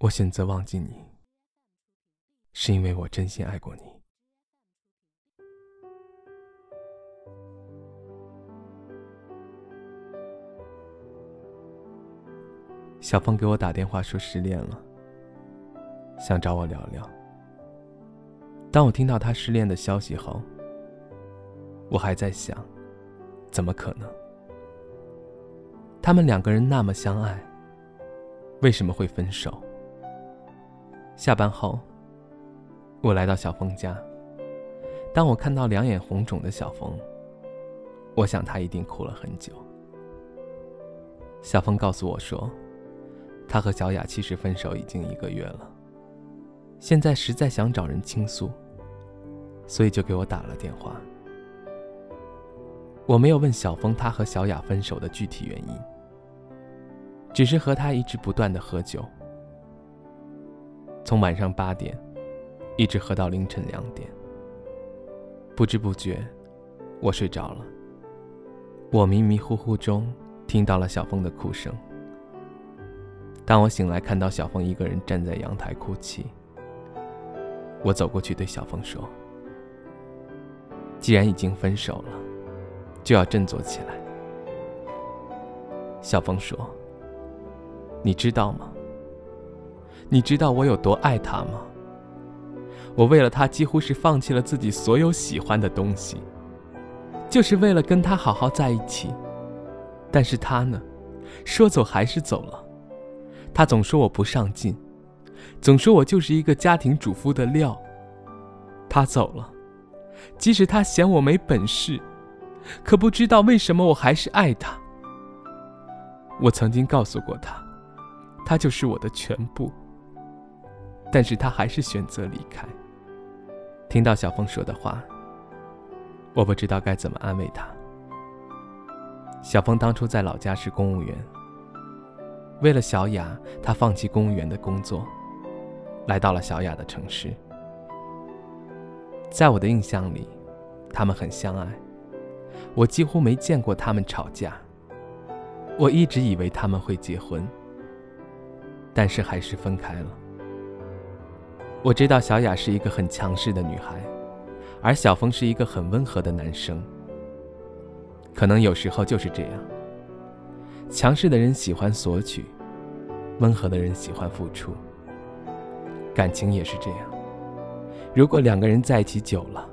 我选择忘记你，是因为我真心爱过你。小峰给我打电话说失恋了，想找我聊聊。当我听到他失恋的消息后，我还在想，怎么可能？他们两个人那么相爱，为什么会分手？下班后，我来到小峰家。当我看到两眼红肿的小峰，我想他一定哭了很久。小峰告诉我说，他和小雅其实分手已经一个月了。现在实在想找人倾诉，所以就给我打了电话。我没有问小峰他和小雅分手的具体原因，只是和他一直不断的喝酒，从晚上八点一直喝到凌晨两点。不知不觉，我睡着了。我迷迷糊糊中听到了小峰的哭声。当我醒来，看到小峰一个人站在阳台哭泣。我走过去对小峰说：“既然已经分手了，就要振作起来。”小峰说：“你知道吗？你知道我有多爱他吗？我为了他几乎是放弃了自己所有喜欢的东西，就是为了跟他好好在一起。但是他呢，说走还是走了。他总说我不上进。”总说我就是一个家庭主妇的料。他走了，即使他嫌我没本事，可不知道为什么我还是爱他。我曾经告诉过他，他就是我的全部。但是他还是选择离开。听到小峰说的话，我不知道该怎么安慰他。小峰当初在老家是公务员，为了小雅，他放弃公务员的工作。来到了小雅的城市，在我的印象里，他们很相爱，我几乎没见过他们吵架。我一直以为他们会结婚，但是还是分开了。我知道小雅是一个很强势的女孩，而小峰是一个很温和的男生。可能有时候就是这样，强势的人喜欢索取，温和的人喜欢付出。感情也是这样，如果两个人在一起久了，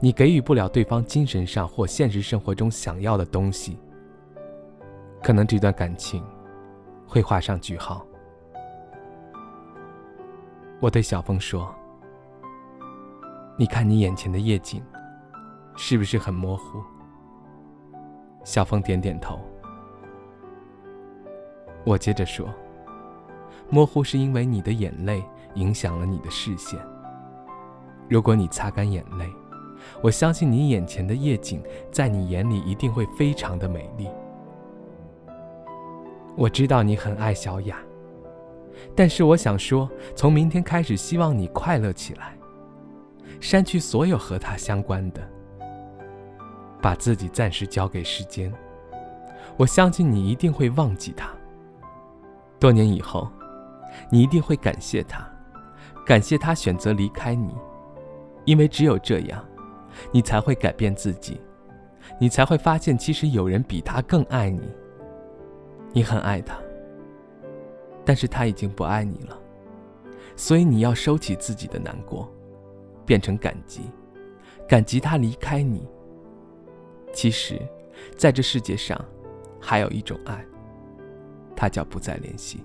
你给予不了对方精神上或现实生活中想要的东西，可能这段感情会画上句号。我对小峰说：“你看你眼前的夜景，是不是很模糊？”小峰点点头。我接着说：“模糊是因为你的眼泪。”影响了你的视线。如果你擦干眼泪，我相信你眼前的夜景，在你眼里一定会非常的美丽。我知道你很爱小雅，但是我想说，从明天开始，希望你快乐起来，删去所有和他相关的，把自己暂时交给时间。我相信你一定会忘记他。多年以后，你一定会感谢他。感谢他选择离开你，因为只有这样，你才会改变自己，你才会发现其实有人比他更爱你。你很爱他，但是他已经不爱你了，所以你要收起自己的难过，变成感激，感激他离开你。其实，在这世界上，还有一种爱，它叫不再联系。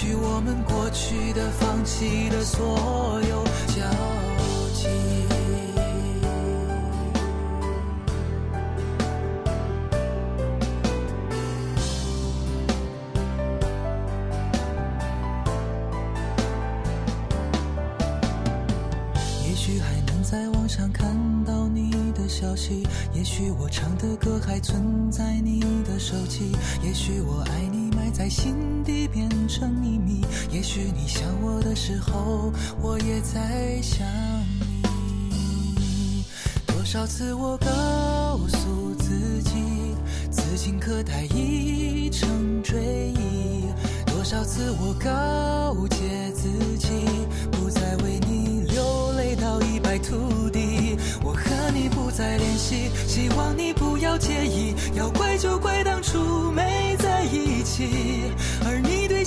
去我们过去的、放弃的所有交集。也许还能在网上看到你的消息，也许我唱的歌还存在你的手机，也许我爱你在心底变成秘密，也许你想我的时候，我也在想你。多少次我告诉自己，此情可待已成追忆；多少次我告诫自己，不再为你流泪到一败涂地。我和你不再联系，希望你不要介意。要怪就怪当初